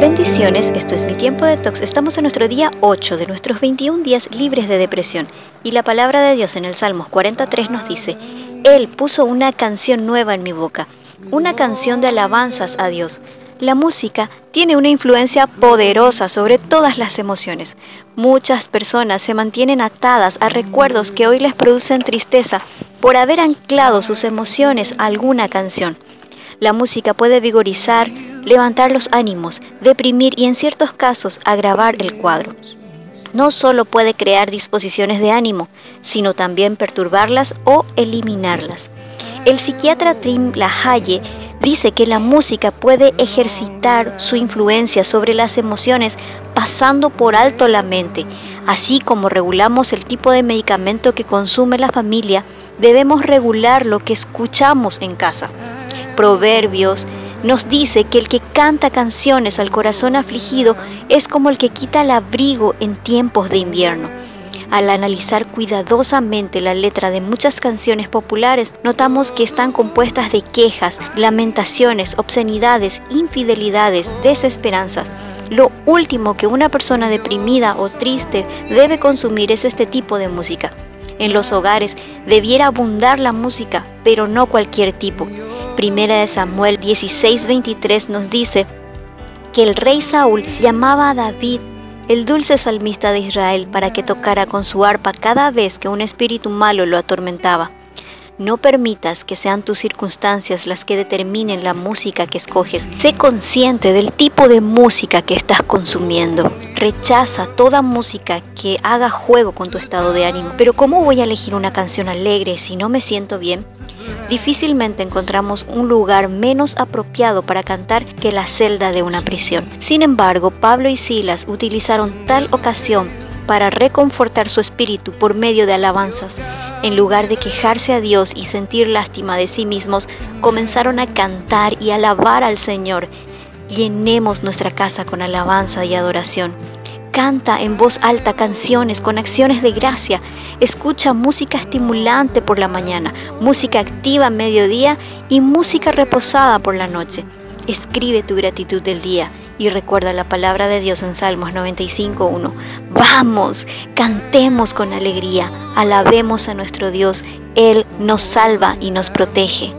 Bendiciones, esto es mi tiempo de tox. Estamos en nuestro día 8 de nuestros 21 días libres de depresión. Y la palabra de Dios en el Salmos 43 nos dice, Él puso una canción nueva en mi boca, una canción de alabanzas a Dios. La música tiene una influencia poderosa sobre todas las emociones. Muchas personas se mantienen atadas a recuerdos que hoy les producen tristeza por haber anclado sus emociones a alguna canción. La música puede vigorizar, levantar los ánimos, deprimir y en ciertos casos agravar el cuadro. No solo puede crear disposiciones de ánimo, sino también perturbarlas o eliminarlas. El psiquiatra Trim Lahaye dice que la música puede ejercitar su influencia sobre las emociones pasando por alto la mente. Así como regulamos el tipo de medicamento que consume la familia, debemos regular lo que escuchamos en casa. Proverbios nos dice que el que canta canciones al corazón afligido es como el que quita el abrigo en tiempos de invierno. Al analizar cuidadosamente la letra de muchas canciones populares, notamos que están compuestas de quejas, lamentaciones, obscenidades, infidelidades, desesperanzas. Lo último que una persona deprimida o triste debe consumir es este tipo de música. En los hogares debiera abundar la música, pero no cualquier tipo. Primera de Samuel 16:23 nos dice que el rey Saúl llamaba a David el dulce salmista de Israel para que tocara con su arpa cada vez que un espíritu malo lo atormentaba. No permitas que sean tus circunstancias las que determinen la música que escoges. Sé consciente del tipo de música que estás consumiendo. Rechaza toda música que haga juego con tu estado de ánimo. Pero ¿cómo voy a elegir una canción alegre si no me siento bien? Difícilmente encontramos un lugar menos apropiado para cantar que la celda de una prisión. Sin embargo, Pablo y Silas utilizaron tal ocasión para reconfortar su espíritu por medio de alabanzas. En lugar de quejarse a Dios y sentir lástima de sí mismos, comenzaron a cantar y alabar al Señor. Llenemos nuestra casa con alabanza y adoración. Canta en voz alta canciones con acciones de gracia. Escucha música estimulante por la mañana, música activa mediodía y música reposada por la noche. Escribe tu gratitud del día y recuerda la palabra de Dios en Salmos 95.1. Vamos, cantemos con alegría, alabemos a nuestro Dios. Él nos salva y nos protege.